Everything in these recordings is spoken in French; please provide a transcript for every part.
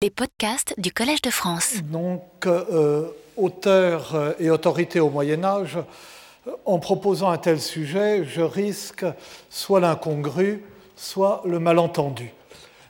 Les podcasts du Collège de France. Donc, euh, auteur euh, et autorité au Moyen Âge, euh, en proposant un tel sujet, je risque soit l'incongru, soit le malentendu.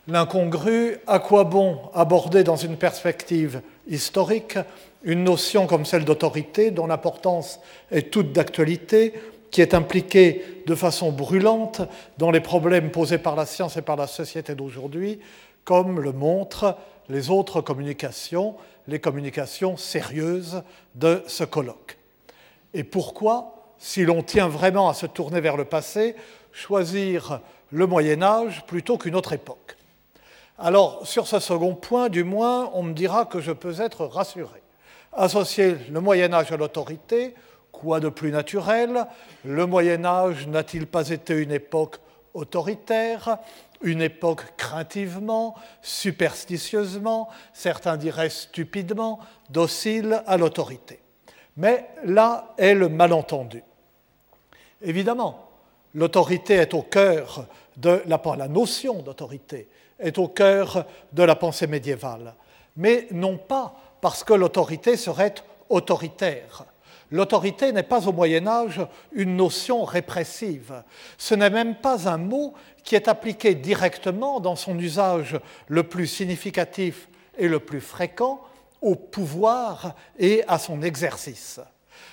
L'incongru, à quoi bon aborder dans une perspective historique une notion comme celle d'autorité dont l'importance est toute d'actualité, qui est impliquée de façon brûlante dans les problèmes posés par la science et par la société d'aujourd'hui, comme le montre les autres communications, les communications sérieuses de ce colloque. Et pourquoi, si l'on tient vraiment à se tourner vers le passé, choisir le Moyen Âge plutôt qu'une autre époque? Alors, sur ce second point, du moins, on me dira que je peux être rassuré. Associer le Moyen Âge à l'autorité, quoi de plus naturel? Le Moyen Âge n'a-t-il pas été une époque autoritaire? Une époque craintivement, superstitieusement, certains diraient stupidement, docile à l'autorité. Mais là est le malentendu. Évidemment, l'autorité est au cœur de la, la notion d'autorité est au cœur de la pensée médiévale, mais non pas parce que l'autorité serait autoritaire. L'autorité n'est pas au Moyen Âge une notion répressive. Ce n'est même pas un mot qui est appliqué directement dans son usage le plus significatif et le plus fréquent au pouvoir et à son exercice.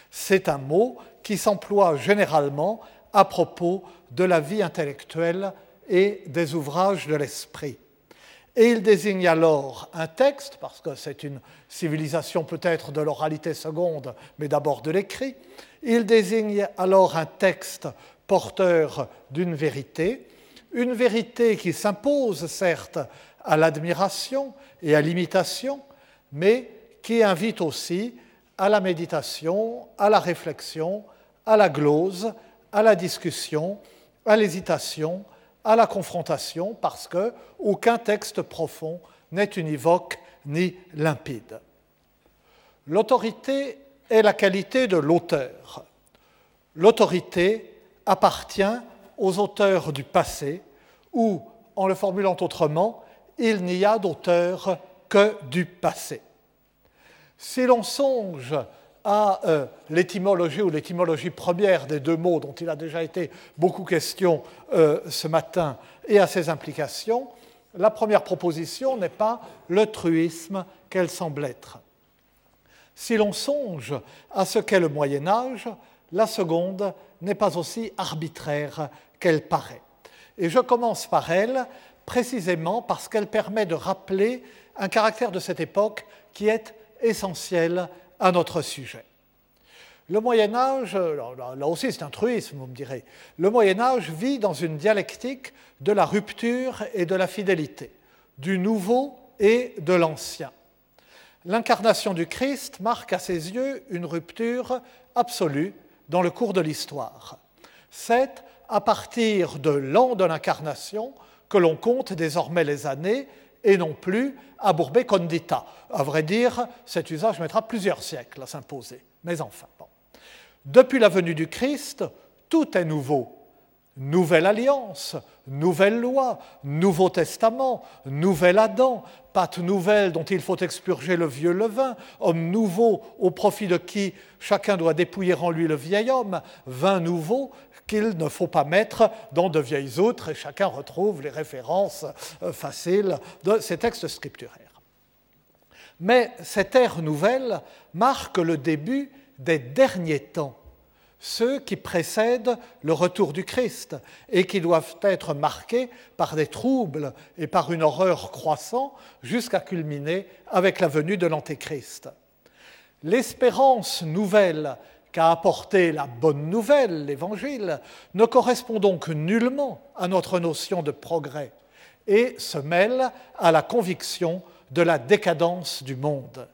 C'est un mot qui s'emploie généralement à propos de la vie intellectuelle et des ouvrages de l'esprit. Et il désigne alors un texte, parce que c'est une civilisation peut-être de l'oralité seconde, mais d'abord de l'écrit, il désigne alors un texte porteur d'une vérité, une vérité qui s'impose certes à l'admiration et à l'imitation, mais qui invite aussi à la méditation, à la réflexion, à la glose, à la discussion, à l'hésitation, à la confrontation parce que aucun texte profond n'est univoque ni limpide. L'autorité est la qualité de l'auteur. L'autorité appartient aux auteurs du passé ou, en le formulant autrement, il n'y a d'auteur que du passé. Si l'on songe à euh, l'étymologie ou l'étymologie première des deux mots dont il a déjà été beaucoup question euh, ce matin et à ses implications, la première proposition n'est pas le truisme qu'elle semble être. Si l'on songe à ce qu'est le Moyen Âge, la seconde n'est pas aussi arbitraire qu'elle paraît. Et je commence par elle précisément parce qu'elle permet de rappeler un caractère de cette époque qui est essentiel à notre sujet. Le Moyen Âge, là aussi c'est un truisme, vous me direz, le Moyen Âge vit dans une dialectique de la rupture et de la fidélité, du nouveau et de l'ancien. L'incarnation du Christ marque à ses yeux une rupture absolue dans le cours de l'histoire. C'est à partir de l'an de l'incarnation que l'on compte désormais les années et non plus à Bourbé Condita. À vrai dire, cet usage mettra plusieurs siècles à s'imposer. Mais enfin, depuis la venue du Christ, tout est nouveau. Nouvelle alliance, nouvelle loi, nouveau testament, nouvel Adam, pâte nouvelle dont il faut expurger le vieux levain, homme nouveau au profit de qui chacun doit dépouiller en lui le vieil homme, vin nouveau qu'il ne faut pas mettre dans de vieilles outres, et chacun retrouve les références euh, faciles de ces textes scripturaires. Mais cette ère nouvelle marque le début des derniers temps, ceux qui précèdent le retour du Christ et qui doivent être marqués par des troubles et par une horreur croissant jusqu'à culminer avec la venue de l'Antéchrist. L'espérance nouvelle qu'a apporté la bonne nouvelle, l'Évangile, ne correspond donc nullement à notre notion de progrès et se mêle à la conviction de la décadence du monde.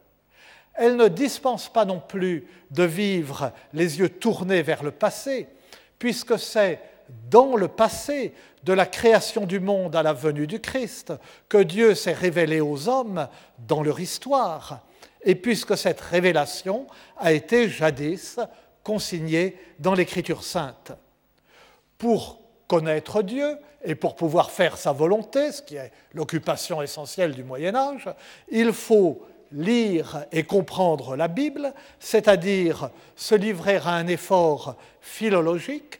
Elle ne dispense pas non plus de vivre les yeux tournés vers le passé, puisque c'est dans le passé de la création du monde à la venue du Christ que Dieu s'est révélé aux hommes dans leur histoire et puisque cette révélation a été jadis consignée dans l'Écriture sainte. Pour connaître Dieu et pour pouvoir faire sa volonté, ce qui est l'occupation essentielle du Moyen Âge, il faut lire et comprendre la Bible, c'est-à-dire se livrer à un effort philologique,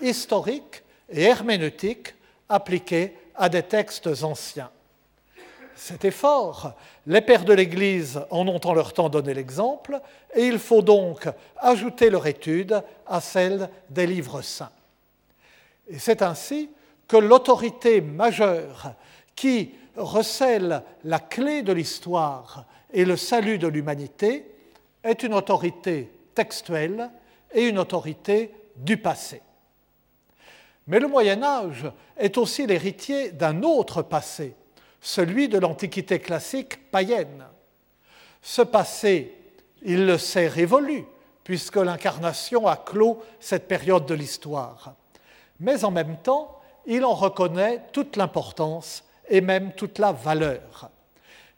historique et herméneutique appliqué à des textes anciens. Cet effort, les pères de l'Église en ont en leur temps donné l'exemple, et il faut donc ajouter leur étude à celle des livres saints. Et c'est ainsi que l'autorité majeure qui recèle la clé de l'histoire et le salut de l'humanité est une autorité textuelle et une autorité du passé. Mais le Moyen Âge est aussi l'héritier d'un autre passé, celui de l'Antiquité classique païenne. Ce passé, il le sait révolu, puisque l'incarnation a clos cette période de l'histoire. Mais en même temps, il en reconnaît toute l'importance et même toute la valeur.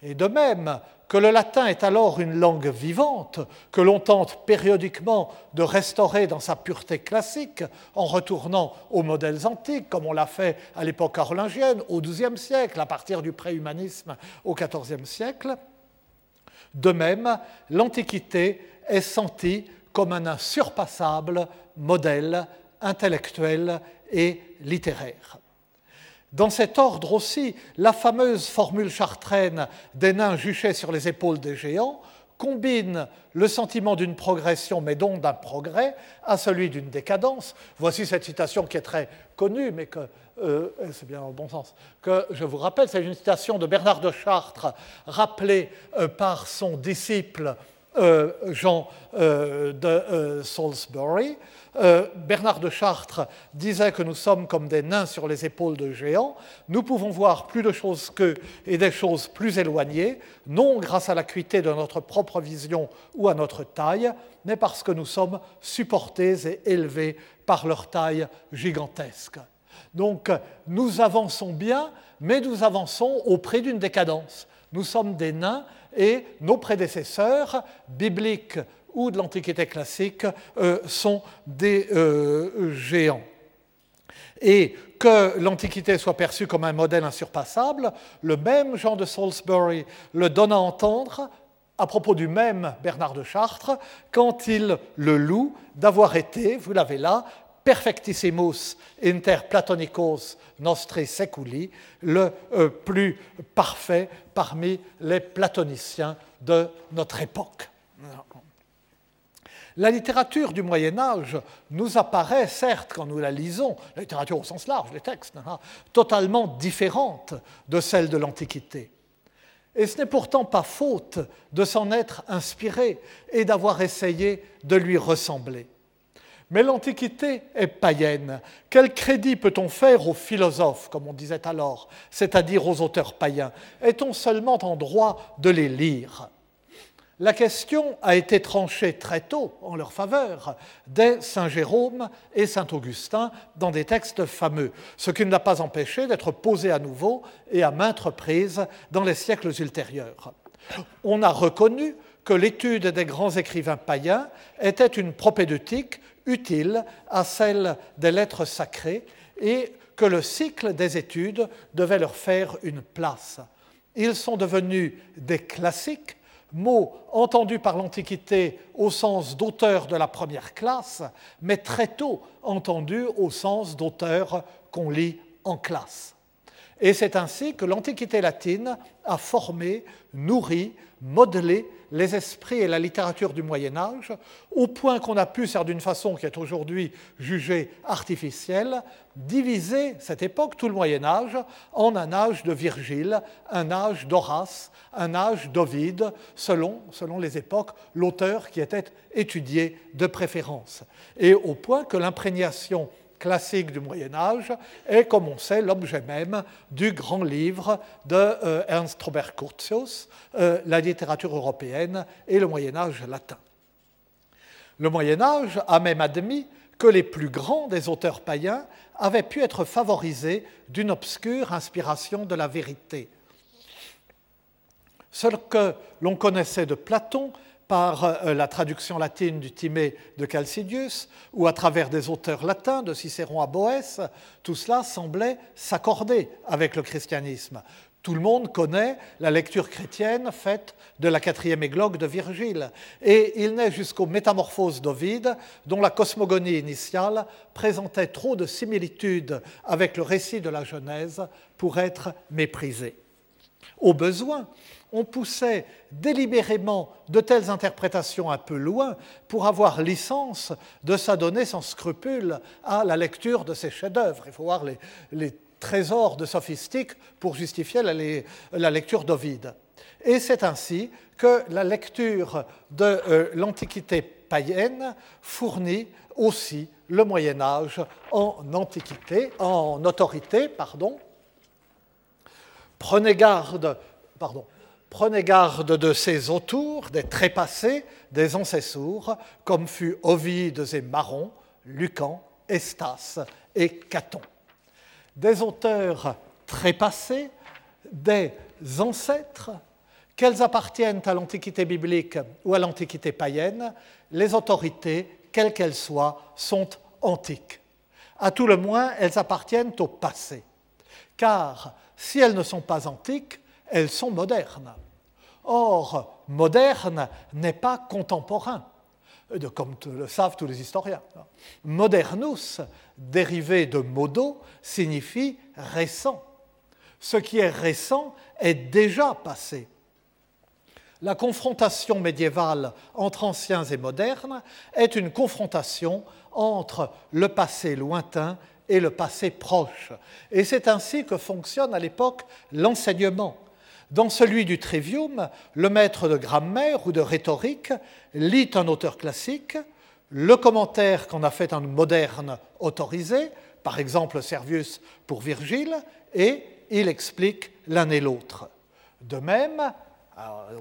Et de même que le latin est alors une langue vivante, que l'on tente périodiquement de restaurer dans sa pureté classique en retournant aux modèles antiques, comme on l'a fait à l'époque carolingienne, au XIIe siècle, à partir du préhumanisme au XIVe siècle. De même, l'Antiquité est sentie comme un insurpassable modèle intellectuel et littéraire. Dans cet ordre aussi, la fameuse formule chartraine des nains juchés sur les épaules des géants combine le sentiment d'une progression, mais donc d'un progrès, à celui d'une décadence. Voici cette citation qui est très connue, mais que euh, c'est bien le bon sens, que je vous rappelle, c'est une citation de Bernard de Chartres, rappelée euh, par son disciple euh, Jean de Salisbury, euh, Bernard de Chartres disait que nous sommes comme des nains sur les épaules de géants. Nous pouvons voir plus de choses qu'eux et des choses plus éloignées, non grâce à l'acuité de notre propre vision ou à notre taille, mais parce que nous sommes supportés et élevés par leur taille gigantesque. Donc nous avançons bien, mais nous avançons auprès d'une décadence. Nous sommes des nains et nos prédécesseurs, bibliques ou de l'Antiquité classique euh, sont des euh, géants. Et que l'Antiquité soit perçue comme un modèle insurpassable, le même Jean de Salisbury le donne à entendre à propos du même Bernard de Chartres, quand il le loue d'avoir été, vous l'avez là, perfectissimus inter platonicos nostri seculi, le euh, plus parfait parmi les platoniciens de notre époque. La littérature du Moyen Âge nous apparaît, certes, quand nous la lisons, la littérature au sens large, les textes, hein, totalement différente de celle de l'Antiquité. Et ce n'est pourtant pas faute de s'en être inspiré et d'avoir essayé de lui ressembler. Mais l'Antiquité est païenne. Quel crédit peut-on faire aux philosophes, comme on disait alors, c'est-à-dire aux auteurs païens? Est-on seulement en droit de les lire? La question a été tranchée très tôt en leur faveur, dès Saint Jérôme et Saint Augustin, dans des textes fameux, ce qui ne l'a pas empêché d'être posée à nouveau et à maintes reprises dans les siècles ultérieurs. On a reconnu que l'étude des grands écrivains païens était une propédeutique utile à celle des lettres sacrées et que le cycle des études devait leur faire une place. Ils sont devenus des classiques mot entendu par l'Antiquité au sens d'auteur de la première classe, mais très tôt entendu au sens d'auteur qu'on lit en classe. Et c'est ainsi que l'Antiquité latine a formé, nourri, modelé les esprits et la littérature du Moyen Âge, au point qu'on a pu, d'une façon qui est aujourd'hui jugée artificielle, diviser cette époque, tout le Moyen Âge, en un âge de Virgile, un âge d'Horace, un âge d'Ovide, selon, selon les époques, l'auteur qui était étudié de préférence. Et au point que l'imprégnation classique du Moyen Âge est, comme on sait, l'objet même du grand livre de euh, Ernst Robert Curtius, euh, La littérature européenne et le Moyen Âge latin. Le Moyen Âge a même admis que les plus grands des auteurs païens avaient pu être favorisés d'une obscure inspiration de la vérité. Ce que l'on connaissait de Platon par euh, la traduction latine du Timée de Calcidius ou à travers des auteurs latins de Cicéron à Boès, tout cela semblait s'accorder avec le christianisme. Tout le monde connaît la lecture chrétienne faite de la quatrième églogue de Virgile. Et il n'est jusqu'aux Métamorphoses d'Ovide, dont la cosmogonie initiale présentait trop de similitudes avec le récit de la Genèse pour être méprisée. Au besoin, on poussait délibérément de telles interprétations un peu loin pour avoir licence de s'adonner sans scrupule à la lecture de ces chefs-d'œuvre. Il faut voir les, trésors de sophistique pour justifier la, lecture d'Ovide. Et c'est ainsi que la lecture de euh, l'Antiquité païenne fournit aussi le Moyen Âge en antiquité, en autorité, pardon. Prenez garde, pardon, Prenez garde de ces autours, des trépassés, des ancessours, comme fut Ovide et Maron, Lucan, Estas et Caton. Des auteurs trépassés, des ancêtres, qu'elles appartiennent à l'Antiquité biblique ou à l'Antiquité païenne, les autorités, quelles qu'elles soient, sont antiques. À tout le moins, elles appartiennent au passé. Car si elles ne sont pas antiques, elles sont modernes. Or, moderne n'est pas contemporain, comme le savent tous les historiens. Modernus, dérivé de modo, signifie récent. Ce qui est récent est déjà passé. La confrontation médiévale entre anciens et modernes est une confrontation entre le passé lointain et le passé proche. Et c'est ainsi que fonctionne à l'époque l'enseignement. Dans celui du Trivium, le maître de grammaire ou de rhétorique lit un auteur classique, le commentaire qu'on a fait un moderne autorisé, par exemple Servius pour Virgile, et il explique l'un et l'autre. De même,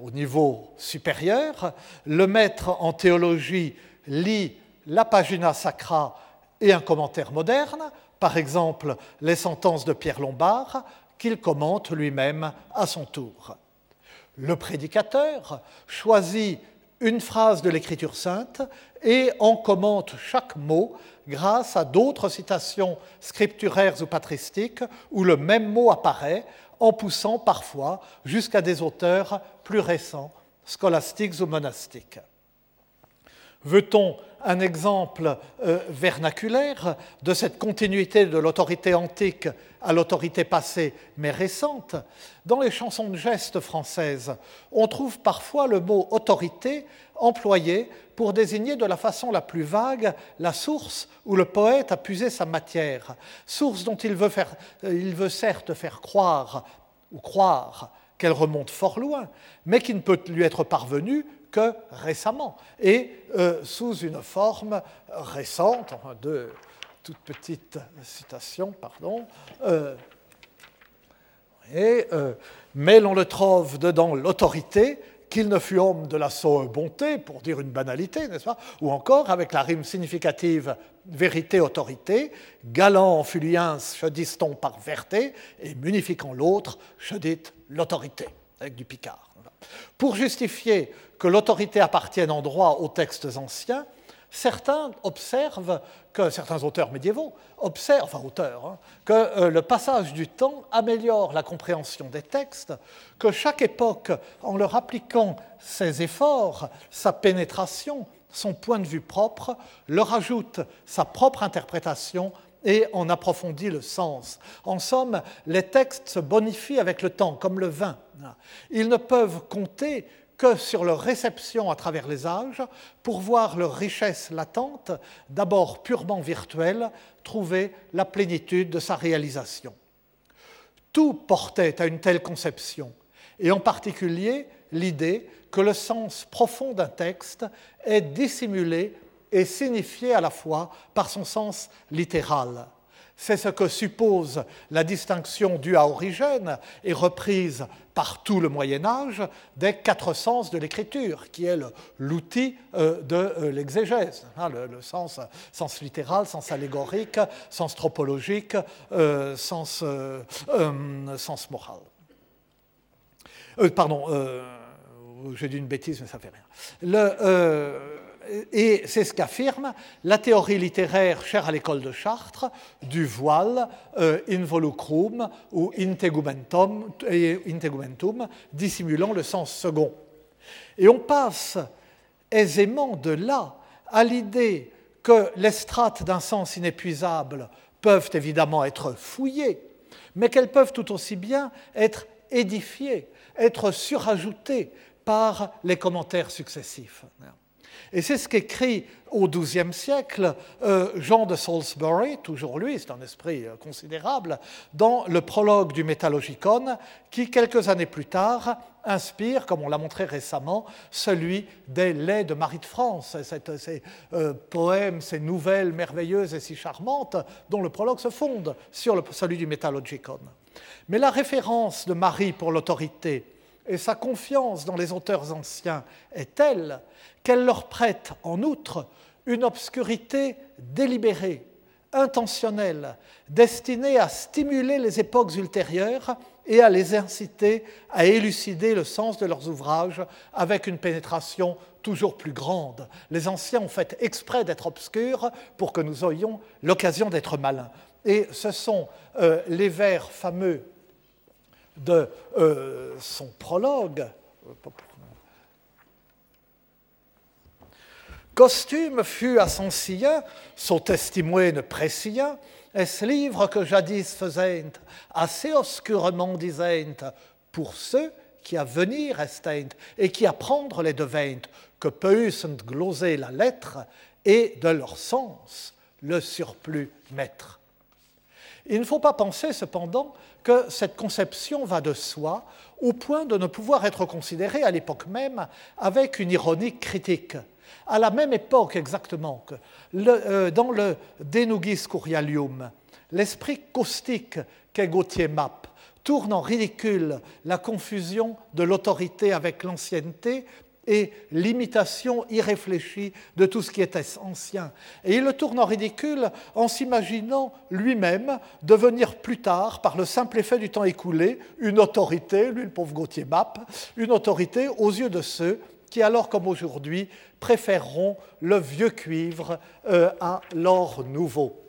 au niveau supérieur, le maître en théologie lit la Pagina Sacra et un commentaire moderne, par exemple les sentences de Pierre Lombard, qu'il commente lui-même à son tour. Le prédicateur choisit une phrase de l'Écriture sainte et en commente chaque mot grâce à d'autres citations scripturaires ou patristiques où le même mot apparaît, en poussant parfois jusqu'à des auteurs plus récents, scolastiques ou monastiques. Veut-on un exemple euh, vernaculaire de cette continuité de l'autorité antique à l'autorité passée mais récente? Dans les chansons de gestes françaises, on trouve parfois le mot autorité employé pour désigner de la façon la plus vague la source où le poète a puisé sa matière, source dont il veut, faire, euh, il veut certes faire croire ou croire qu'elle remonte fort loin, mais qui ne peut lui être parvenue que récemment, et euh, sous une forme récente, enfin deux toutes petites citations, pardon. Euh, euh, mais l'on le trouve dedans l'autorité, qu'il ne fut homme de la bonté, pour dire une banalité, n'est-ce pas? Ou encore avec la rime significative vérité-autorité, galant en fuliens, je dis-t-on par verté, et munifiquant l'autre, dis l'autorité, avec du picard. Pour justifier que l'autorité appartienne en droit aux textes anciens, certains observent que, certains auteurs médiévaux observent, enfin auteurs, hein, que euh, le passage du temps améliore la compréhension des textes, que chaque époque, en leur appliquant ses efforts, sa pénétration, son point de vue propre, leur ajoute sa propre interprétation et en approfondit le sens. En somme, les textes se bonifient avec le temps, comme le vin. Ils ne peuvent compter que sur leur réception à travers les âges pour voir leur richesse latente, d'abord purement virtuelle, trouver la plénitude de sa réalisation. Tout portait à une telle conception, et en particulier l'idée que le sens profond d'un texte est dissimulé et signifié à la fois par son sens littéral. C'est ce que suppose la distinction due à Origène et reprise par tout le Moyen Âge des quatre sens de l'écriture, qui est l'outil euh, de euh, l'exégèse, hein, le, sens, littéral, sens allégorique, sens tropologique, euh, sens, sens moral. pardon, J'ai dit une bêtise, mais ça fait rien. et c'est ce qu'affirme la théorie littéraire chère à l'école de Chartres du voile involucrum ou integumentum, integumentum, dissimulant le sens second. Et on passe aisément de là à l'idée que les strates d'un sens inépuisable peuvent évidemment être fouillées, mais qu'elles peuvent tout aussi bien être édifiées, être surajoutées par les commentaires successifs. Et c'est ce qu'écrit au XIIe siècle euh, Jean de Salisbury, toujours lui, c'est un esprit euh, considérable, dans le prologue du Métallogicon, qui, quelques années plus tard, inspire, comme on l'a montré récemment, celui des laits de Marie de France, ces euh, poèmes, ces nouvelles merveilleuses et si charmantes, dont le prologue se fonde sur celui du Métallogicon. Mais la référence de Marie pour l'autorité et sa confiance dans les auteurs anciens est telle qu'elle leur prête en outre une obscurité délibérée, intentionnelle, destinée à stimuler les époques ultérieures et à les inciter à élucider le sens de leurs ouvrages avec une pénétration toujours plus grande. Les anciens ont fait exprès d'être obscurs pour que nous ayons l'occasion d'être malins. Et ce sont euh, les vers fameux de euh, son prologue. Costume fut à son sien, son testimone précien, est-ce livre que jadis faisait assez obscurement disent pour ceux qui à venir estent et qui apprendre les devint, que peussent gloser la lettre et de leur sens le surplus mettre. Il ne faut pas penser cependant que cette conception va de soi au point de ne pouvoir être considérée à l'époque même avec une ironie critique. À la même époque exactement que euh, dans le De Nugis Curialium, l'esprit caustique qu'est Gauthier Map tourne en ridicule la confusion de l'autorité avec l'ancienneté et l'imitation irréfléchie de tout ce qui était ancien. Et il le tourne en ridicule en s'imaginant lui-même devenir plus tard, par le simple effet du temps écoulé, une autorité, lui le pauvre Gauthier Map, une autorité aux yeux de ceux qui, alors comme aujourd'hui, préféreront le vieux cuivre euh, à l'or nouveau.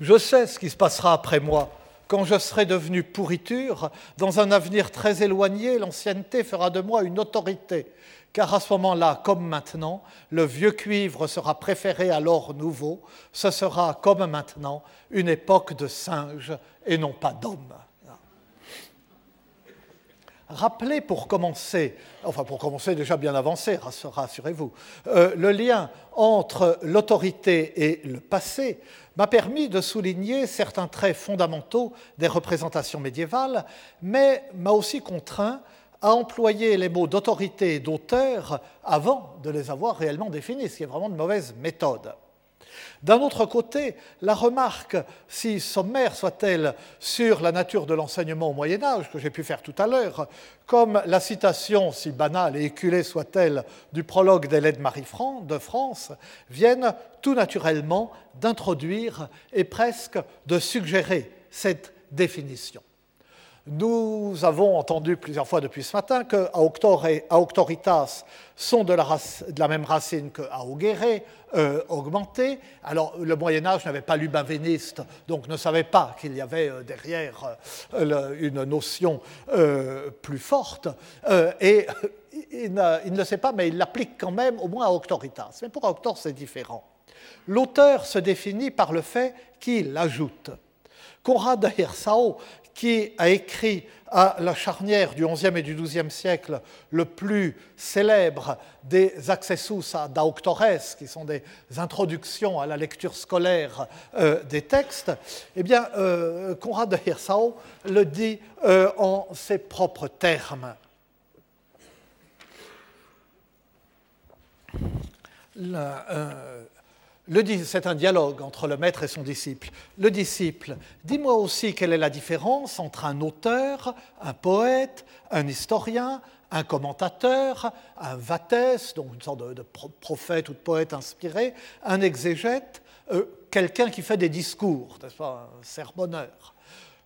Je sais ce qui se passera après moi quand je serai devenu pourriture, dans un avenir très éloigné, l'ancienneté fera de moi une autorité, car à ce moment-là, comme maintenant, le vieux cuivre sera préféré à l'or nouveau, ce sera, comme maintenant, une époque de singes et non pas d'hommes. Rappelez pour commencer, enfin pour commencer déjà bien avancé, rassurez-vous, euh, le lien entre l'autorité et le passé m'a permis de souligner certains traits fondamentaux des représentations médiévales, mais m'a aussi contraint à employer les mots d'autorité et d'auteur avant de les avoir réellement définis, ce qui est vraiment une mauvaise méthode. D'un autre côté, la remarque, si sommaire soit-elle, sur la nature de l'enseignement au Moyen Âge, que j'ai pu faire tout à l'heure, comme la citation, si banale et éculée soit-elle, du prologue d'Hélène Marie de France, viennent tout naturellement d'introduire et presque de suggérer cette définition. Nous avons entendu plusieurs fois depuis ce matin que auctoritas sont de la, même racine que augere, euh, augmenté. Alors, le Moyen-Âge n'avait pas l'ubavéniste, donc ne savait pas qu'il y avait euh, derrière euh, une notion plus forte. et il ne, le sait pas, mais il l'applique quand même au moins à auctoritas. Mais pour auctor, c'est différent. L'auteur se définit par le fait qu'il ajoute. Conrad Hirsau qui a écrit à la charnière du XIe et du XIIe siècle le plus célèbre des accessus ad auctores, qui sont des introductions à la lecture scolaire euh, des textes, eh bien, euh, Conrad de Hirsau le dit euh, en ses propres termes. C'est un dialogue entre le maître et son disciple. Le disciple, dis-moi aussi quelle est la différence entre un auteur, un poète, un historien, un commentateur, un vatès, donc une sorte de, prophète ou de poète inspiré, un exégète, euh, quelqu'un qui fait des discours, n'est-ce pas, un sermonneur.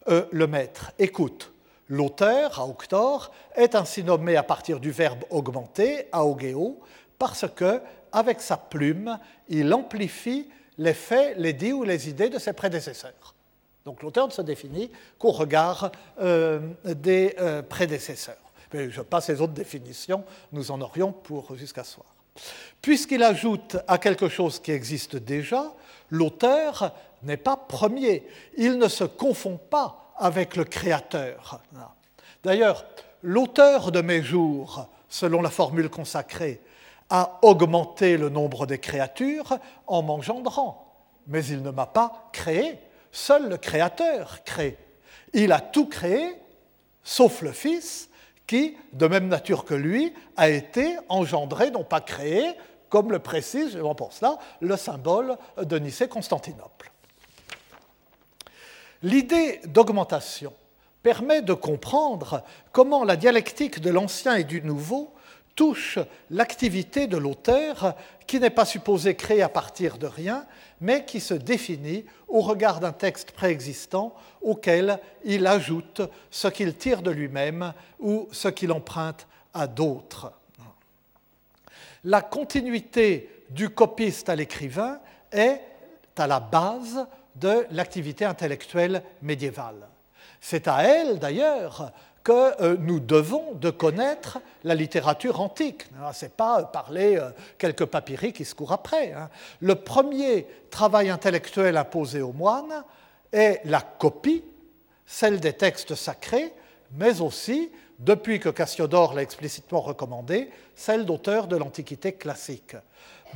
Euh, le maître, écoute, L'auteur, auctor, est ainsi nommé à partir du verbe augmenter, augeo, parce que, avec sa plume, il amplifie les faits, les dits ou les idées de ses prédécesseurs. Donc l'auteur ne se définit qu'au regard euh, des euh, prédécesseurs. Je passe les autres définitions, nous en aurions pour jusqu'à soir. Puisqu'il ajoute à quelque chose qui existe déjà, l'auteur n'est pas premier. Il ne se confond pas avec le créateur. D'ailleurs, l'auteur de mes jours, selon la formule consacrée, a augmenté le nombre des créatures en m'engendrant. Mais il ne m'a pas créé. Seul le Créateur crée. Il a tout créé, sauf le Fils, qui, de même nature que lui, a été engendré, non pas créé, comme le précise, je pour cela, le symbole de Nicée-Constantinople. L'idée d'augmentation permet de comprendre comment la dialectique de l'ancien et du nouveau touche l'activité de l'auteur qui n'est pas supposé créer à partir de rien, mais qui se définit au regard d'un texte préexistant auquel il ajoute ce qu'il tire de lui-même ou ce qu'il emprunte à d'autres. La continuité du copiste à l'écrivain est à la base de l'activité intellectuelle médiévale. C'est à elle, d'ailleurs, que euh, nous devons de connaître la littérature antique. Ce n'est pas parler euh, quelques papyries qui se courent après. Hein. Le premier travail intellectuel imposé aux moines est la copie, celle des textes sacrés, mais aussi, depuis que Cassiodore l'a explicitement recommandé, celle d'auteurs de l'Antiquité classique.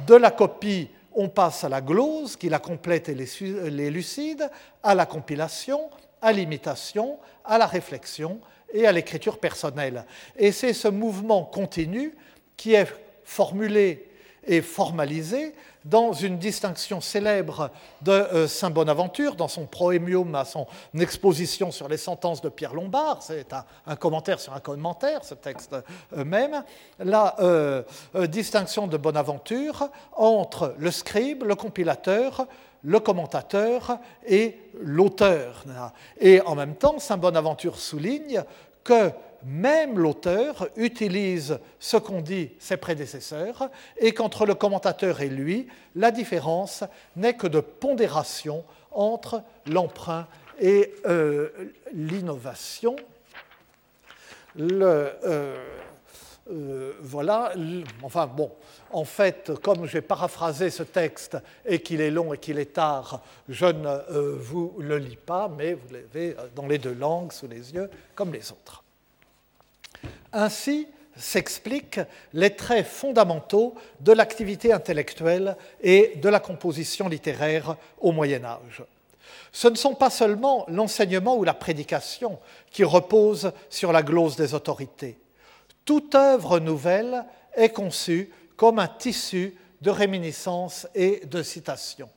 De la copie, on passe à la glose, qui la complète et l'élucide, à la compilation, à l'imitation, à la réflexion et à l'écriture personnelle. Et c'est ce mouvement continu qui est formulé et formalisé dans une distinction célèbre de euh, Saint Bonaventure, dans son proémium à son exposition sur les sentences de Pierre Lombard, c'est un, commentaire sur un commentaire, ce texte euh, même, la euh, distinction de Bonaventure entre le scribe, le compilateur, le commentateur et l'auteur. Et en même temps, Saint Bonaventure souligne que même l'auteur utilise ce qu'ont dit ses prédécesseurs et qu'entre le commentateur et lui, la différence n'est que de pondération entre l'emprunt et euh, l'innovation. Le, euh, euh, voilà, enfin bon, en fait, comme j'ai paraphrasé ce texte et qu'il est long et qu'il est tard, je ne euh, vous le lis pas, mais vous l'avez euh, dans les deux langues sous les yeux, comme les autres. Ainsi s'expliquent les traits fondamentaux de l'activité intellectuelle et de la composition littéraire au Moyen Âge. Ce ne sont pas seulement l'enseignement ou la prédication qui reposent sur la glose des autorités toute œuvre nouvelle est conçue comme un tissu de réminiscences et de citations.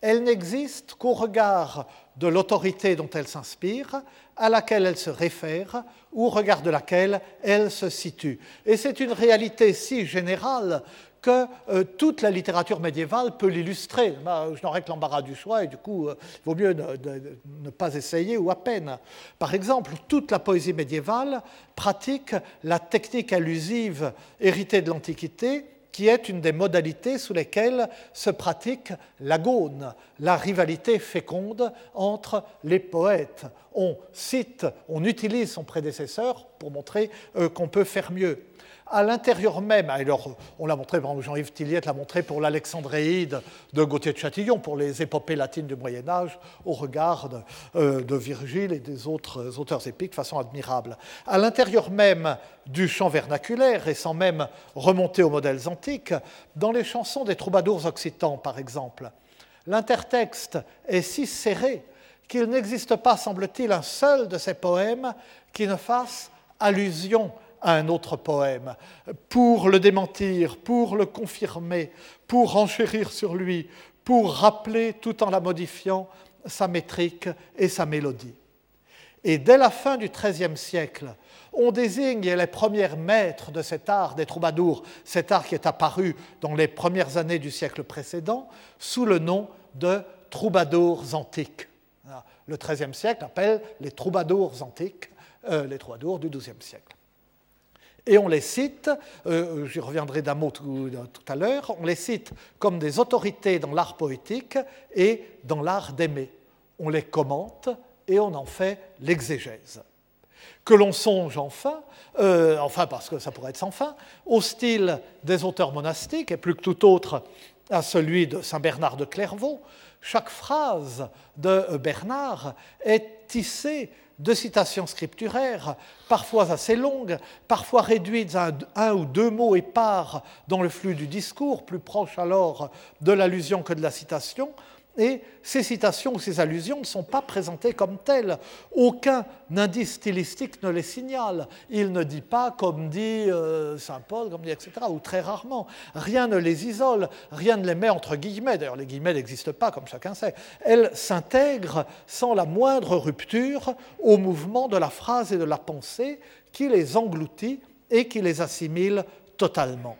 Elle n'existe qu'au regard de l'autorité dont elle s'inspire, à laquelle elle se réfère ou au regard de laquelle elle se situe. Et c'est une réalité si générale que euh, toute la littérature médiévale peut l'illustrer. Bah, je n'aurais que l'embarras du choix et du coup, euh, il vaut mieux ne, pas essayer ou à peine. Par exemple, toute la poésie médiévale pratique la technique allusive héritée de l'Antiquité qui est une des modalités sous lesquelles se pratique l'agone, la rivalité féconde entre les poètes. On cite, on utilise son prédécesseur pour montrer euh, qu'on peut faire mieux à l'intérieur même, alors on l'a montré, Jean-Yves Tilliette l'a montré pour l'Alexandréide de Gauthier de Châtillon, pour les épopées latines du Moyen Âge, au regard de, euh, Virgile et des autres auteurs épiques de façon admirable. À l'intérieur même du chant vernaculaire, et sans même remonter aux modèles antiques, dans les chansons des troubadours occitans, par exemple, l'intertexte est si serré qu'il n'existe pas, semble-t-il, un seul de ces poèmes qui ne fasse allusion à un autre poème, pour le démentir, pour le confirmer, pour enchérir sur lui, pour rappeler, tout en la modifiant, sa métrique et sa mélodie. Et dès la fin du XIIIe siècle, on désigne les premiers maîtres de cet art des troubadours, cet art qui est apparu dans les premières années du siècle précédent, sous le nom de troubadours antiques. Le XIIIe siècle appelle les troubadours antiques les troubadours du XIIe siècle. Et on les cite, euh, j'y reviendrai d'un mot tout, à l'heure, on les cite comme des autorités dans l'art poétique et dans l'art d'aimer. On les commente et on en fait l'exégèse. Que l'on songe enfin, euh, enfin parce que ça pourrait être sans fin, au style des auteurs monastiques et plus que tout autre à celui de Saint Bernard de Clairvaux, chaque phrase de Bernard est tissée de citations scripturaires, parfois assez longues, parfois réduites à un ou deux mots épars dans le flux du discours, plus proche alors de l'allusion que de la citation, et ces citations ou ces allusions ne sont pas présentées comme telles. Aucun indice stylistique ne les signale. Il ne dit pas comme dit euh, Saint Paul, comme dit etc., ou très rarement. Rien ne les isole, rien ne les met entre guillemets. D'ailleurs, les guillemets n'existent pas, comme chacun sait. Elles s'intègrent sans la moindre rupture au mouvement de la phrase et de la pensée qui les engloutit et qui les assimile totalement.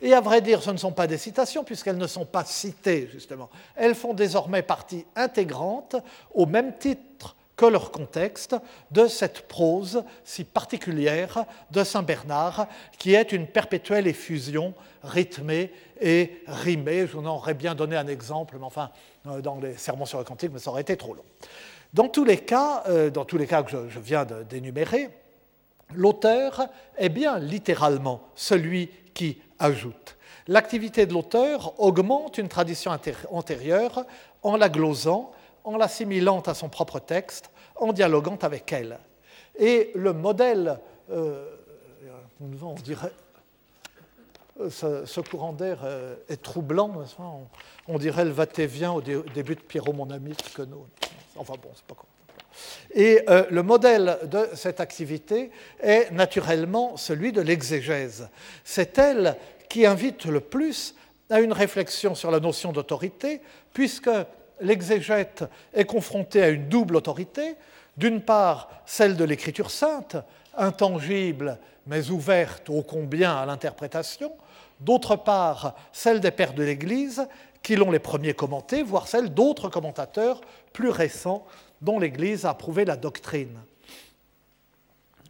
Et à vrai dire, ce ne sont pas des citations, puisqu'elles ne sont pas citées, justement. Elles font désormais partie intégrante, au même titre que leur contexte, de cette prose si particulière de Saint Bernard, qui est une perpétuelle effusion rythmée et rimée. Je vous en aurais bien donné un exemple, mais enfin, euh, dans les sermons sur le cantique, mais ça aurait été trop long. Dans tous les cas, euh, dans tous les cas que je viens d'énumérer, l'auteur est bien littéralement celui qui ajoute. L'activité de l'auteur augmente une tradition antérieure en la glosant, en l'assimilant à son propre texte, en dialoguant avec elle. Et le modèle, euh, on dirait, ce, courant d'air euh, est troublant, on, dirait le va-t-vient au début de Pierrot, mon ami, que nous. Enfin bon, c'est pas quoi. Et euh, le modèle de cette activité est naturellement celui de l'exégèse. C'est elle qui invite le plus à une réflexion sur la notion d'autorité, puisque l'exégète est confronté à une double autorité, d'une part celle de l'écriture sainte, intangible mais ouverte ô combien à l'interprétation, d'autre part celle des pères de l'Église qui l'ont les premiers commentés, voire celle d'autres commentateurs plus récents dont l'Église a approuvé la doctrine.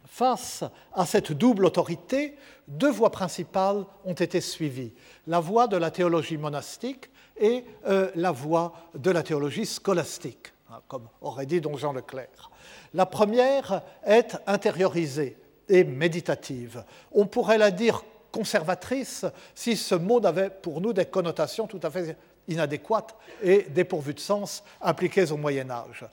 Face à cette double autorité, deux voies principales ont été suivies, la voie de la théologie monastique et euh, la voie de la théologie scolastique, hein, comme aurait dit don Jean Leclerc. La première est intériorisée et méditative. On pourrait la dire conservatrice si ce mot n'avait pour nous des connotations tout à fait inadéquates et dépourvues de sens appliquées au Moyen Âge.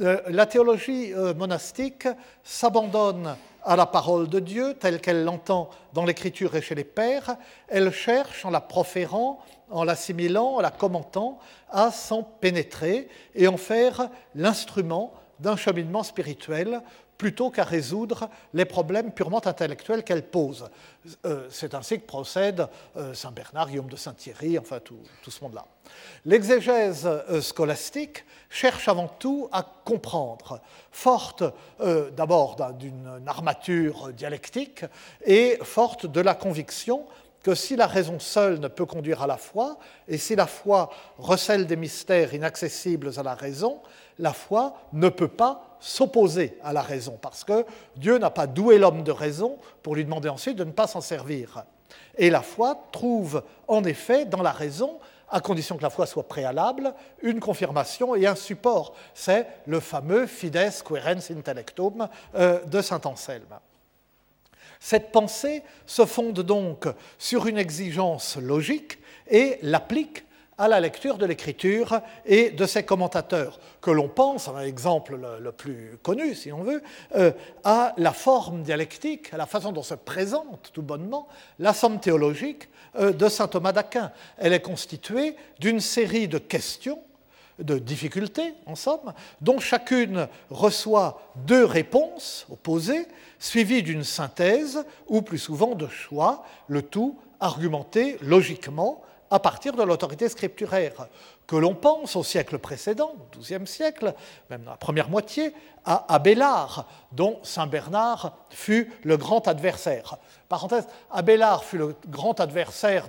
Euh, la théologie euh, monastique s'abandonne à la parole de Dieu telle qu'elle l'entend dans l'Écriture et chez les pères. Elle cherche, en la proférant, en l'assimilant, en la commentant, à s'en pénétrer et en faire l'instrument d'un cheminement spirituel plutôt qu'à résoudre les problèmes purement intellectuels qu'elle pose. Euh, c'est ainsi que procède euh, Saint Bernard, Guillaume de Saint-Thierry, enfin tout, ce monde-là. L'exégèse euh, scolastique cherche avant tout à comprendre, forte d'abord d'une armature dialectique et forte de la conviction que si la raison seule ne peut conduire à la foi, et si la foi recèle des mystères inaccessibles à la raison, la foi ne peut pas s'opposer à la raison, parce que Dieu n'a pas doué l'homme de raison pour lui demander ensuite de ne pas s'en servir. Et la foi trouve en effet dans la raison, à condition que la foi soit préalable, une confirmation et un support. C'est le fameux fides querens intellectum euh, de Saint Anselme. Cette pensée se fonde donc sur une exigence logique et l'applique à la lecture de l'écriture et de ses commentateurs, que l'on pense, un exemple le, plus connu si on veut, euh, à la forme dialectique, à la façon dont se présente tout bonnement la somme théologique euh, de saint Thomas d'Aquin. Elle est constituée d'une série de questions, de difficultés en somme, dont chacune reçoit deux réponses opposées, suivies d'une synthèse ou plus souvent de choix, le tout argumenté logiquement à partir de l'autorité scripturaire. Que l'on pense au siècle précédent, au XIIe siècle, même dans la première moitié, à Abélard, dont Saint Bernard fut le grand adversaire. Parenthèse, Abélard fut le grand adversaire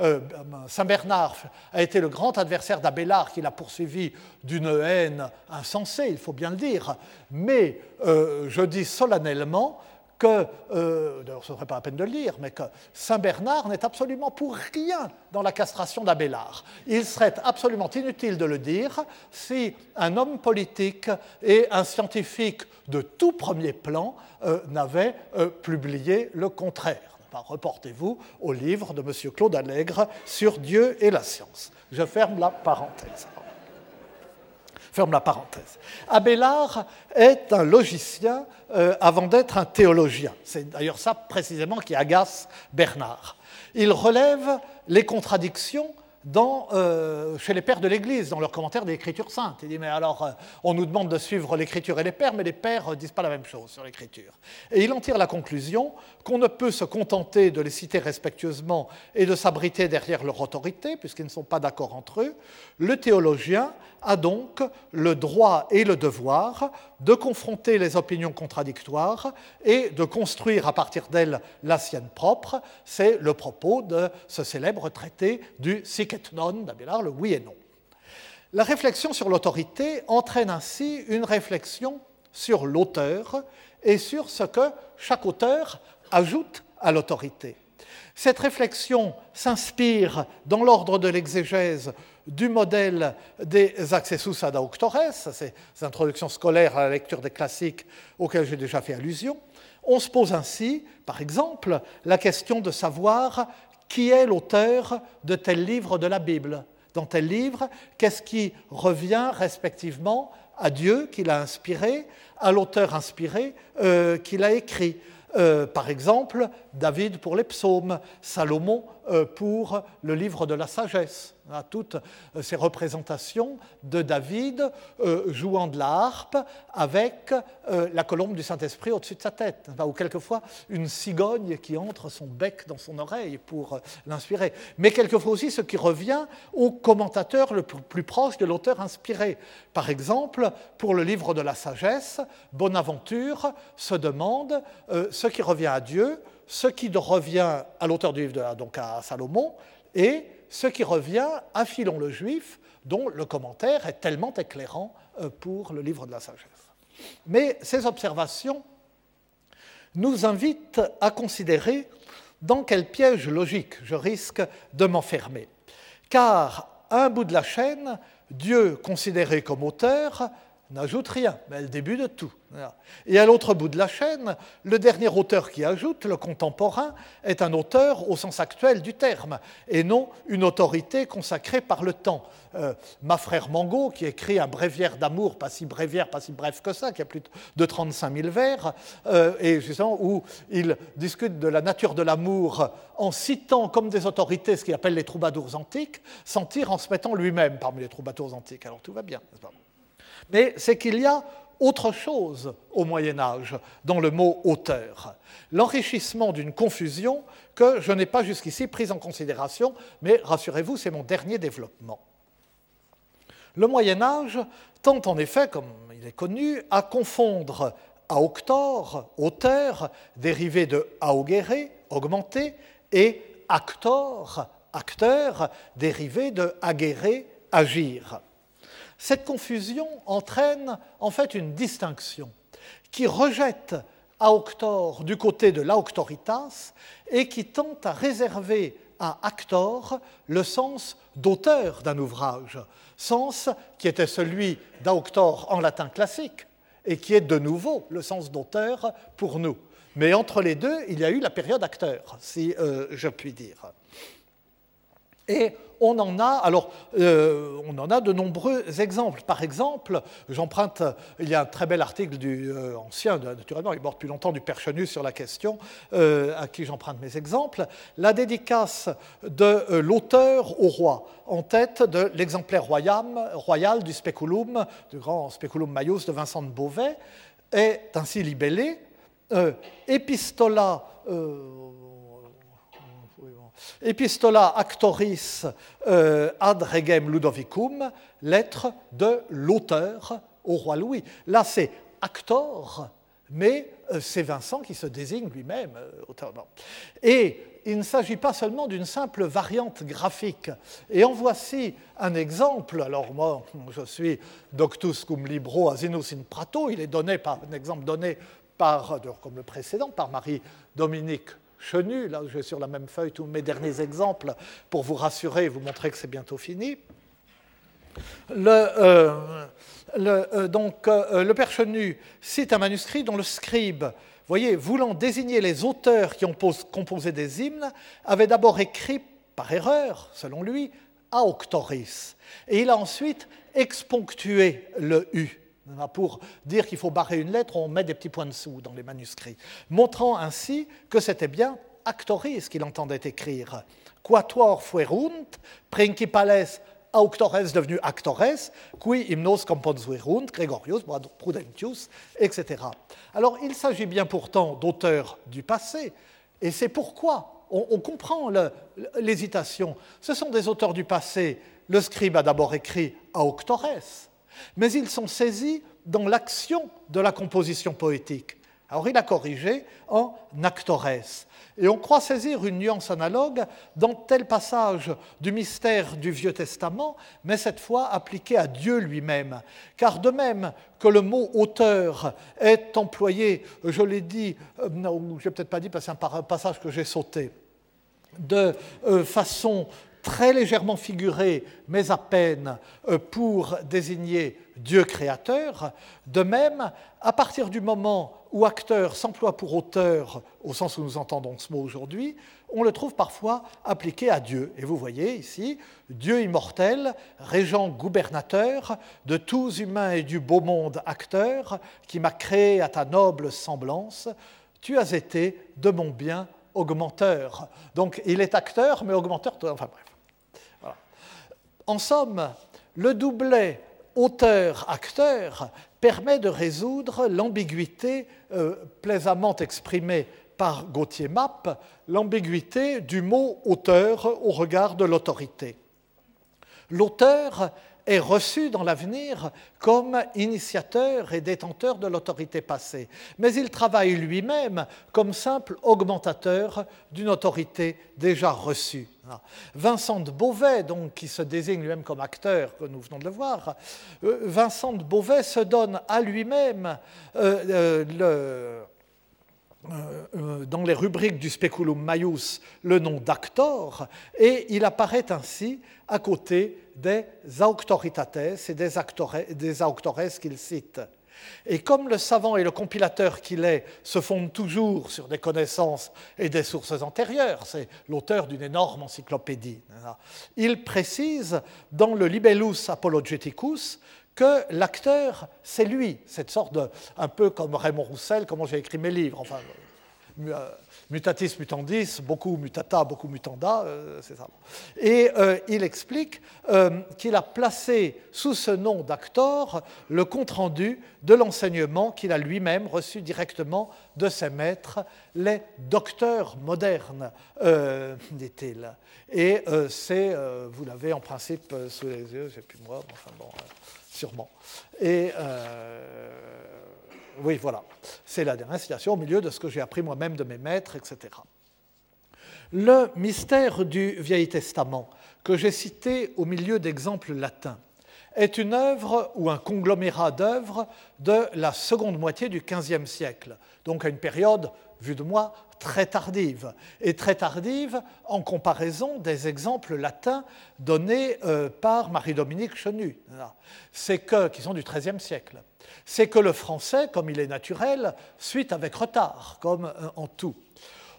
euh, Saint Bernard a été le grand adversaire d'Abélard qui l'a poursuivi d'une haine insensée, il faut bien le dire. Mais euh, je dis solennellement que, euh, d'ailleurs ce ne serait pas la peine de le lire, mais que Saint Bernard n'est absolument pour rien dans la castration d'Abélard. Il serait absolument inutile de le dire si un homme politique et un scientifique de tout premier plan euh, n'avaient euh, publié le contraire. Reportez-vous au livre de M. Claude Allègre sur Dieu et la science. Je ferme la parenthèse. Ferme la parenthèse. Abélard est un logicien euh, avant d'être un théologien. C'est d'ailleurs ça précisément qui agace Bernard. Il relève les contradictions euh, chez les pères de l'Église, dans leur commentaire des l'Écriture sainte. Il dit, mais alors, euh, on nous demande de suivre l'Écriture et les pères, mais les pères ne disent pas la même chose sur l'Écriture. Et il en tire la conclusion qu'on ne peut se contenter de les citer respectueusement et de s'abriter derrière leur autorité, puisqu'ils ne sont pas d'accord entre eux. Le théologien a donc le droit et le devoir de confronter les opinions contradictoires et de construire à partir d'elles la sienne propre. C'est le propos de ce célèbre traité du Sic et non d'Abélard, le oui et non. La réflexion sur l'autorité entraîne ainsi une réflexion sur l'auteur et sur ce que chaque auteur ajoute à l'autorité. Cette réflexion s'inspire, dans l'ordre de l'exégèse, du modèle des accessus ad auctores, ces introductions scolaires à la lecture des classiques auxquelles j'ai déjà fait allusion. On se pose ainsi, par exemple, la question de savoir qui est l'auteur de tel livre de la Bible. Dans tel livre, qu'est-ce qui revient respectivement à Dieu qui l'a inspiré, à l'auteur inspiré euh, qui l'a écrit? Euh, par exemple, David pour les psaumes, Salomon euh, pour le livre de la sagesse. Toutes euh, ces représentations de David jouant de la harpe avec la colombe du Saint-Esprit au-dessus de sa tête, ou quelquefois une cigogne qui entre son bec dans son oreille pour l'inspirer. Mais quelquefois aussi ce qui revient au commentateur le plus proche de l'auteur inspiré. Par exemple, pour le livre de la sagesse, Bonaventure se demande ce qui revient à Dieu, ce qui revient à l'auteur du livre, de, donc à Salomon, et ce qui revient à Philon le Juif, dont le commentaire est tellement éclairant euh, pour le livre de la sagesse. Mais ces observations nous invitent à considérer dans quel piège logique je risque de m'enfermer. Car à un bout de la chaîne, Dieu considéré comme auteur n'ajoute rien, mais le début de tout. Et à l'autre bout de la chaîne, le dernier auteur qui ajoute, le contemporain, est un auteur au sens actuel du terme, et non une autorité consacrée par le temps. Euh, ma frère Mango, qui écrit un bréviaire d'amour, pas si bréviaire, pas si bref que ça, qui a plus de 35 000 vers, euh, et justement où il discute de la nature de l'amour en citant comme des autorités ce qu'il appelle les troubadours antiques, sans tire en se mettant lui-même parmi les troubadours antiques. Alors tout va bien, n'est-ce pas? Mais c'est qu'il y a autre chose au Moyen Âge dans le mot auteur, l'enrichissement d'une confusion que je n'ai pas jusqu'ici prise en considération, mais rassurez-vous, c'est mon dernier développement. Le Moyen Âge tend en effet, comme il est connu, à confondre auctor, auteur, dérivé de augere, augmenter, et actor, acteur, dérivé de agere, agir. Cette confusion entraîne en fait une distinction qui rejette auctor du côté de l'auctoritas et qui tente à réserver à actor le sens d'auteur d'un ouvrage, sens qui était celui d'auctor en latin classique et qui est de nouveau le sens d'auteur pour nous. Mais entre les deux, il y a eu la période acteur, si euh, je puis dire. Et on en a, alors, euh, on en a de nombreux exemples. Par exemple, j'emprunte, il y a un très bel article du euh, ancien, naturellement, il est mort depuis longtemps, du Perchenu sur la question, euh, à qui j'emprunte mes exemples, la dédicace de l'auteur au roi, en tête de l'exemplaire royal, du Speculum, du grand Speculum Maius de Vincent de Beauvais, est ainsi libellé Epistola Epistola actoris euh, ad regem Ludovicum, lettre de l'auteur au roi Louis. Là, c'est actor, mais euh, c'est Vincent qui se désigne lui-même euh. Et il ne s'agit pas seulement d'une simple variante graphique. Et en voici un exemple. Alors moi, je suis doctus cum libro asinus in prato. Il est donné par un exemple donné par, comme le précédent, par Marie-Dominique Chenu. Là, j'ai sur la même feuille tous mes derniers exemples pour vous rassurer et vous montrer que c'est bientôt fini. Le, euh, euh, donc, euh, le père Chenu cite un manuscrit dont le scribe, voyez, voulant désigner les auteurs qui ont composé des hymnes, avait d'abord écrit, par erreur, selon lui, à Octoris. Et il a ensuite exponctué le U. Pour dire qu'il faut barrer une lettre, on met des petits points dessous dans les manuscrits, montrant ainsi que c'était bien Actoris qu'il entendait écrire. Quatuor fuerunt, principales auctores devenu actores, qui hymnos componsuerunt, Gregorius, Prudentius, etc. Alors il s'agit bien pourtant d'auteurs du passé, et c'est pourquoi on, on comprend l'hésitation. Ce sont des auteurs du passé. Le scribe a d'abord écrit auctores, mais ils sont saisis dans l'action de la composition poétique. Alors il a corrigé en actores. Et on croit saisir une nuance analogue dans tel passage du mystère du Vieux Testament, mais cette fois appliqué à Dieu lui-même. Car de même que le mot auteur est employé, je l'ai dit, euh, non, je n'ai peut-être pas dit parce que c'est un passage que j'ai sauté, de euh, façon très légèrement figurée, mais à peine, euh, pour désigner Dieu créateur. De même, à partir du moment où acteur s'emploie pour auteur, au sens où nous entendons ce mot aujourd'hui, on le trouve parfois appliqué à Dieu. Et vous voyez ici, Dieu immortel, régent gouvernateur de tous humains et du beau monde acteur, qui m'a créé à ta noble semblance, tu as été de mon bien augmenteur. Donc il est acteur, mais augmenteur, enfin bref. En somme, le doublet auteur-acteur permet de résoudre l'ambiguïté euh, plaisamment exprimée par Gauthier Mapp, l'ambiguïté du mot auteur au regard de l'autorité. L'auteur est reçu dans l'avenir comme initiateur et détenteur de l'autorité passée, mais il travaille lui-même comme simple augmentateur d'une autorité déjà reçue. Vincent de Beauvais, donc, qui se désigne lui-même comme acteur, que nous venons de le voir, euh, Vincent Beauvais se donne à lui-même euh, euh, dans les rubriques du Speculum Maius le nom d'actor, et il apparaît ainsi à côté des auctoritates et des auctores qu'il cite. Et comme le savant et le compilateur qu'il est se fondent toujours sur des connaissances et des sources antérieures, c'est l'auteur d'une énorme encyclopédie, il précise dans le Libellus Apologeticus que l'acteur, c'est lui, cette sorte de, un peu comme Raymond Roussel, comment j'ai écrit mes livres, enfin, euh, mutatis mutandis, beaucoup mutata, beaucoup mutanda, euh, c'est ça. Et euh, il explique qu'il a placé sous ce nom d'actor le compte-rendu de l'enseignement qu'il a lui-même reçu directement de ses maîtres, les docteurs modernes, dit-il. Et c'est, vous l'avez en principe sous les yeux, j'ai plus moi, enfin bon, sûrement. Oui, voilà. C'est la dernière citation au milieu de ce que j'ai appris moi-même de mes maîtres, etc. Le mystère du Vieil Testament, que j'ai cité au milieu d'exemples latins, est une œuvre ou un conglomérat d'œuvres de la seconde moitié du XVe siècle, donc à une période, vue de moi, très tardive, et très tardive en comparaison des exemples latins donnés euh, par Marie-Dominique Chenu, c'est que, qui sont du XIIIe siècle c'est que le français, comme il est naturel, suit avec retard, comme euh, en tout.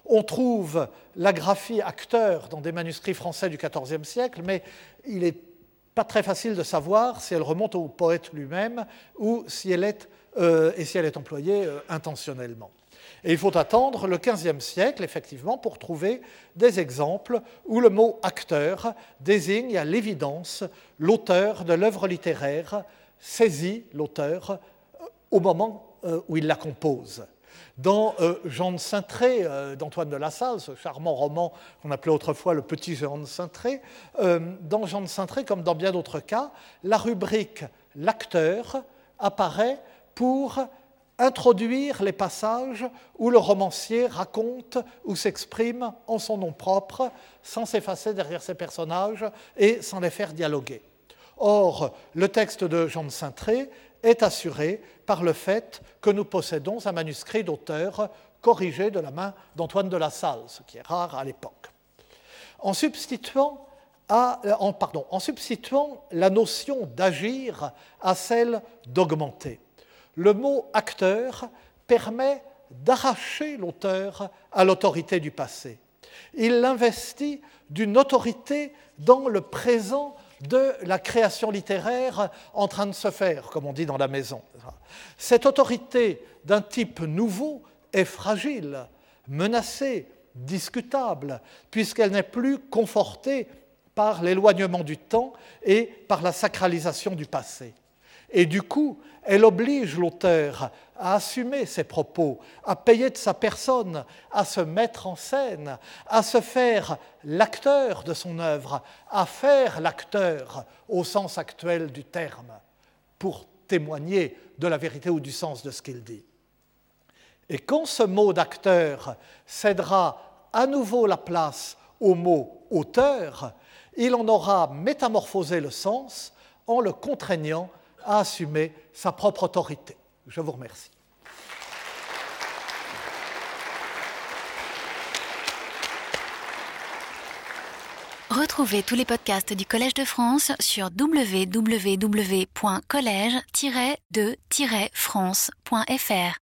On trouve la graphie acteur dans des manuscrits français du XIVe siècle, mais il n'est pas très facile de savoir si elle remonte au poète lui-même ou si elle est, euh, et si elle est employée intentionnellement. Et il faut attendre le XVe siècle, effectivement, pour trouver des exemples où le mot acteur désigne à l'évidence l'auteur de l'œuvre littéraire saisit l'auteur au moment euh, où il la compose. Dans euh, Jean de Cintré euh, d'Antoine de La Salle, ce charmant roman qu'on appelait autrefois le petit Jean de Cintré, euh, dans Jean de Cintré, comme dans bien d'autres cas, la rubrique l'acteur apparaît pour introduire les passages où le romancier raconte ou s'exprime en son nom propre, sans s'effacer derrière ses personnages et sans les faire dialoguer. Or, le texte de Jean de Cintré est assuré par le fait que nous possédons un manuscrit d'auteur corrigé de la main d'Antoine de la Salle, ce qui est rare à l'époque. En substituant, en substituant la notion d'agir à celle d'augmenter, le mot acteur permet d'arracher l'auteur à l'autorité du passé. Il l'investit d'une autorité dans le présent de la création littéraire en train de se faire, comme on dit dans la maison. Cette autorité d'un type nouveau est fragile, menacée, discutable, puisqu'elle n'est plus confortée par l'éloignement du temps et par la sacralisation du passé. Et du coup, elle oblige l'auteur à assumer ses propos, à payer de sa personne, à se mettre en scène, à se faire l'acteur de son œuvre, à faire l'acteur au sens actuel du terme, pour témoigner de la vérité ou du sens de ce qu'il dit. Et quand ce mot d'acteur cédera à nouveau la place au mot auteur, il en aura métamorphosé le sens en le contraignant à assumer sa propre autorité. Je vous remercie. Retrouvez tous les podcasts du Collège de France sur www.collège-de-france.fr.